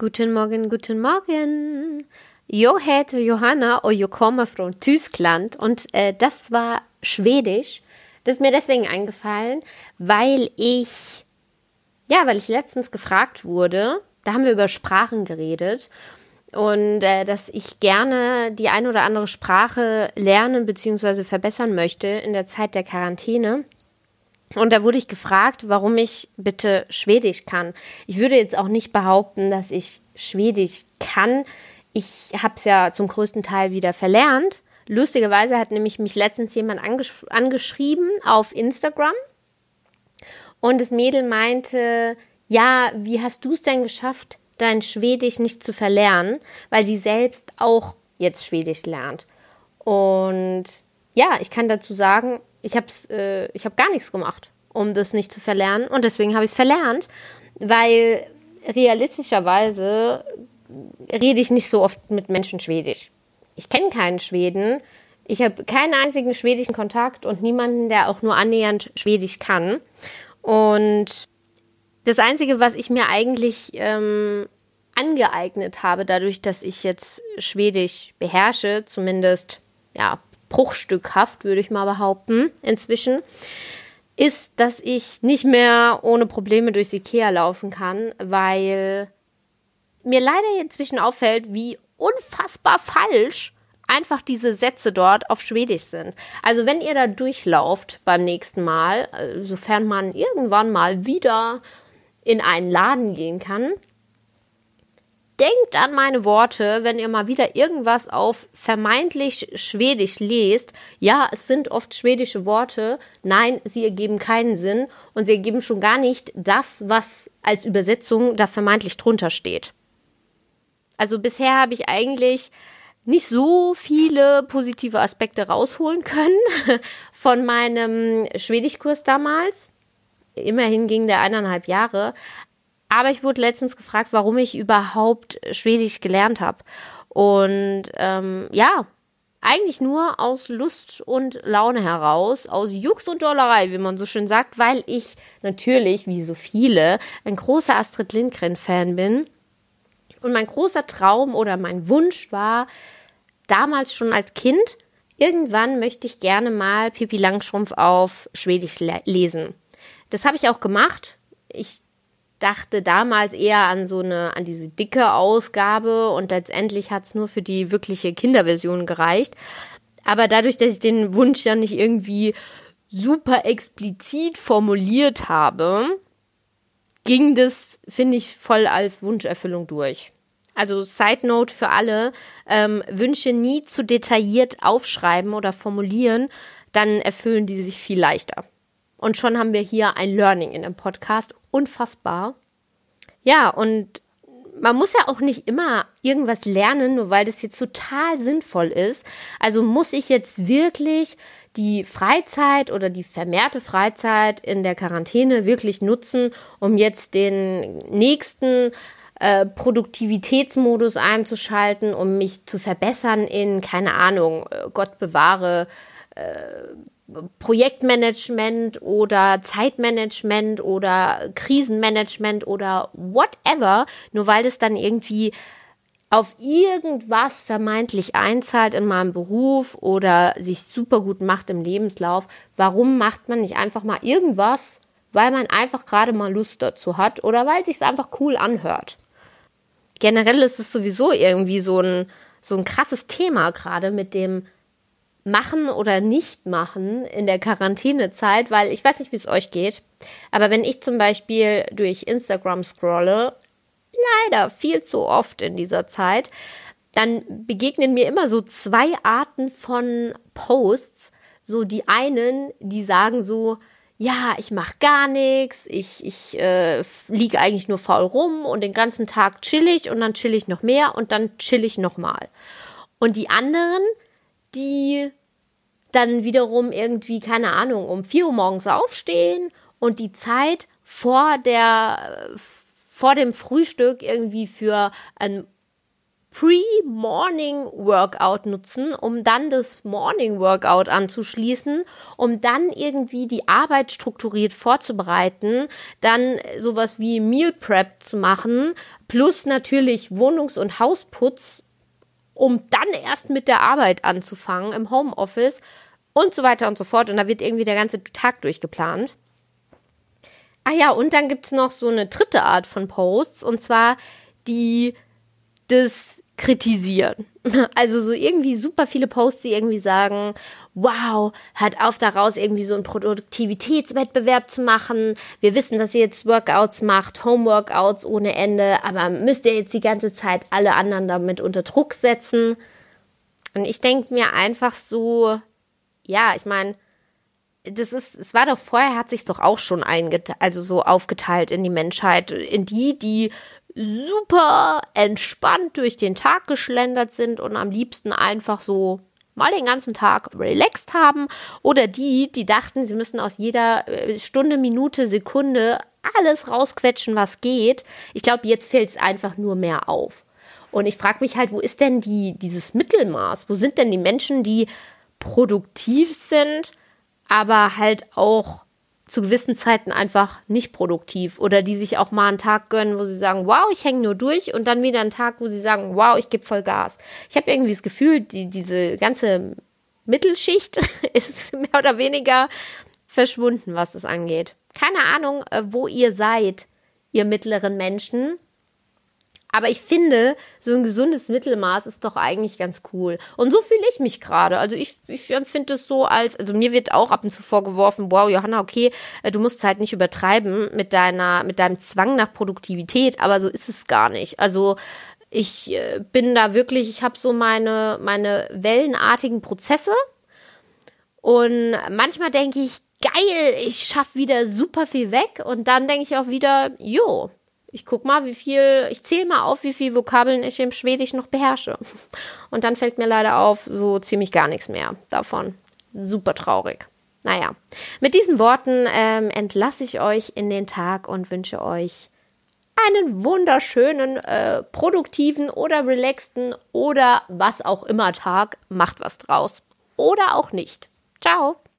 Guten Morgen, guten Morgen. Jag heter Johanna och jag kommer från Tyskland und äh, das war Schwedisch. Das ist mir deswegen eingefallen, weil ich, ja, weil ich letztens gefragt wurde, da haben wir über Sprachen geredet und äh, dass ich gerne die eine oder andere Sprache lernen bzw. verbessern möchte in der Zeit der Quarantäne. Und da wurde ich gefragt, warum ich bitte Schwedisch kann. Ich würde jetzt auch nicht behaupten, dass ich Schwedisch kann. Ich habe es ja zum größten Teil wieder verlernt. Lustigerweise hat nämlich mich letztens jemand angesch angeschrieben auf Instagram. Und das Mädel meinte, ja, wie hast du es denn geschafft, dein Schwedisch nicht zu verlernen? Weil sie selbst auch jetzt Schwedisch lernt. Und ja, ich kann dazu sagen, ich habe äh, hab gar nichts gemacht, um das nicht zu verlernen. Und deswegen habe ich es verlernt, weil realistischerweise rede ich nicht so oft mit Menschen Schwedisch. Ich kenne keinen Schweden. Ich habe keinen einzigen schwedischen Kontakt und niemanden, der auch nur annähernd Schwedisch kann. Und das Einzige, was ich mir eigentlich ähm, angeeignet habe, dadurch, dass ich jetzt Schwedisch beherrsche, zumindest ja bruchstückhaft, würde ich mal behaupten, inzwischen, ist, dass ich nicht mehr ohne Probleme durchs Ikea laufen kann, weil mir leider inzwischen auffällt, wie unfassbar falsch einfach diese Sätze dort auf Schwedisch sind. Also wenn ihr da durchlauft beim nächsten Mal, äh, sofern man irgendwann mal wieder in einen Laden gehen kann, denkt an meine Worte, wenn ihr mal wieder irgendwas auf vermeintlich Schwedisch lest. Ja, es sind oft schwedische Worte. Nein, sie ergeben keinen Sinn und sie ergeben schon gar nicht das, was als Übersetzung da vermeintlich drunter steht. Also bisher habe ich eigentlich nicht so viele positive Aspekte rausholen können von meinem Schwedischkurs damals. Immerhin ging der eineinhalb Jahre. Aber ich wurde letztens gefragt, warum ich überhaupt Schwedisch gelernt habe. Und ähm, ja, eigentlich nur aus Lust und Laune heraus, aus Jux und Dollerei, wie man so schön sagt, weil ich natürlich, wie so viele, ein großer Astrid Lindgren-Fan bin. Und mein großer Traum oder mein Wunsch war, damals schon als Kind, irgendwann möchte ich gerne mal Pippi Langstrumpf auf Schwedisch le lesen. Das habe ich auch gemacht. Ich dachte damals eher an so eine, an diese dicke Ausgabe und letztendlich hat es nur für die wirkliche Kinderversion gereicht. Aber dadurch, dass ich den Wunsch ja nicht irgendwie super explizit formuliert habe, ging das, finde ich, voll als Wunscherfüllung durch. Also Side Note für alle, ähm, Wünsche nie zu detailliert aufschreiben oder formulieren, dann erfüllen die sich viel leichter. Und schon haben wir hier ein Learning in dem Podcast. Unfassbar. Ja, und man muss ja auch nicht immer irgendwas lernen, nur weil das jetzt total sinnvoll ist. Also muss ich jetzt wirklich die Freizeit oder die vermehrte Freizeit in der Quarantäne wirklich nutzen, um jetzt den nächsten äh, Produktivitätsmodus einzuschalten, um mich zu verbessern in, keine Ahnung, äh, Gott bewahre, äh, Projektmanagement oder Zeitmanagement oder Krisenmanagement oder whatever, nur weil es dann irgendwie auf irgendwas vermeintlich einzahlt in meinem Beruf oder sich super gut macht im Lebenslauf, warum macht man nicht einfach mal irgendwas, weil man einfach gerade mal Lust dazu hat oder weil es sich einfach cool anhört? Generell ist es sowieso irgendwie so ein, so ein krasses Thema gerade mit dem machen oder nicht machen in der Quarantänezeit, weil ich weiß nicht, wie es euch geht, aber wenn ich zum Beispiel durch Instagram scrolle, leider viel zu oft in dieser Zeit, dann begegnen mir immer so zwei Arten von Posts. So die einen, die sagen so, ja, ich mache gar nichts, ich, ich äh, liege eigentlich nur faul rum und den ganzen Tag chill ich und dann chill ich noch mehr und dann chill ich nochmal. Und die anderen, die dann wiederum irgendwie, keine Ahnung, um 4 Uhr morgens aufstehen und die Zeit vor der, vor dem Frühstück irgendwie für ein Pre-Morning-Workout nutzen, um dann das Morning-Workout anzuschließen, um dann irgendwie die Arbeit strukturiert vorzubereiten, dann sowas wie Meal Prep zu machen, plus natürlich Wohnungs- und Hausputz, um dann erst mit der Arbeit anzufangen im Homeoffice und so weiter und so fort. Und da wird irgendwie der ganze Tag durchgeplant. Ah ja, und dann gibt es noch so eine dritte Art von Posts, und zwar die des kritisieren. Also so irgendwie super viele Posts, die irgendwie sagen, wow, hört auf daraus irgendwie so einen Produktivitätswettbewerb zu machen. Wir wissen, dass ihr jetzt Workouts macht, Homeworkouts ohne Ende, aber müsst ihr jetzt die ganze Zeit alle anderen damit unter Druck setzen? Und ich denke mir einfach so, ja, ich meine, das ist, es war doch vorher, hat sich doch auch schon eingeteilt, also so aufgeteilt in die Menschheit, in die, die super entspannt durch den Tag geschlendert sind und am liebsten einfach so mal den ganzen Tag relaxed haben oder die, die dachten, sie müssen aus jeder äh, Stunde, Minute, Sekunde alles rausquetschen, was geht. Ich glaube, jetzt fällt es einfach nur mehr auf. Und ich frage mich halt, wo ist denn die, dieses Mittelmaß? Wo sind denn die Menschen, die produktiv sind, aber halt auch zu gewissen Zeiten einfach nicht produktiv oder die sich auch mal einen Tag gönnen, wo sie sagen, wow, ich hänge nur durch und dann wieder einen Tag, wo sie sagen, wow, ich gebe voll Gas. Ich habe irgendwie das Gefühl, die, diese ganze Mittelschicht ist mehr oder weniger verschwunden, was das angeht. Keine Ahnung, äh, wo ihr seid, ihr mittleren Menschen. Aber ich finde, so ein gesundes Mittelmaß ist doch eigentlich ganz cool. Und so fühle ich mich gerade. Also ich, ich empfinde es so als, also mir wird auch ab und zu vorgeworfen, wow, Johanna, okay, äh, du musst halt nicht übertreiben mit deiner, mit deinem Zwang nach Produktivität, aber so ist es gar nicht. Also ich äh, bin da wirklich, ich habe so meine, meine wellenartigen Prozesse. Und manchmal denke ich, geil, ich schaffe wieder super viel weg. Und dann denke ich auch wieder, jo, ich guck mal, wie viel, ich zähle mal auf, wie viele Vokabeln ich im Schwedisch noch beherrsche. Und dann fällt mir leider auf, so ziemlich gar nichts mehr davon. Super traurig. Naja, mit diesen Worten ähm, entlasse ich euch in den Tag und wünsche euch einen wunderschönen, äh, produktiven oder relaxten oder was auch immer Tag. Macht was draus. Oder auch nicht. Ciao.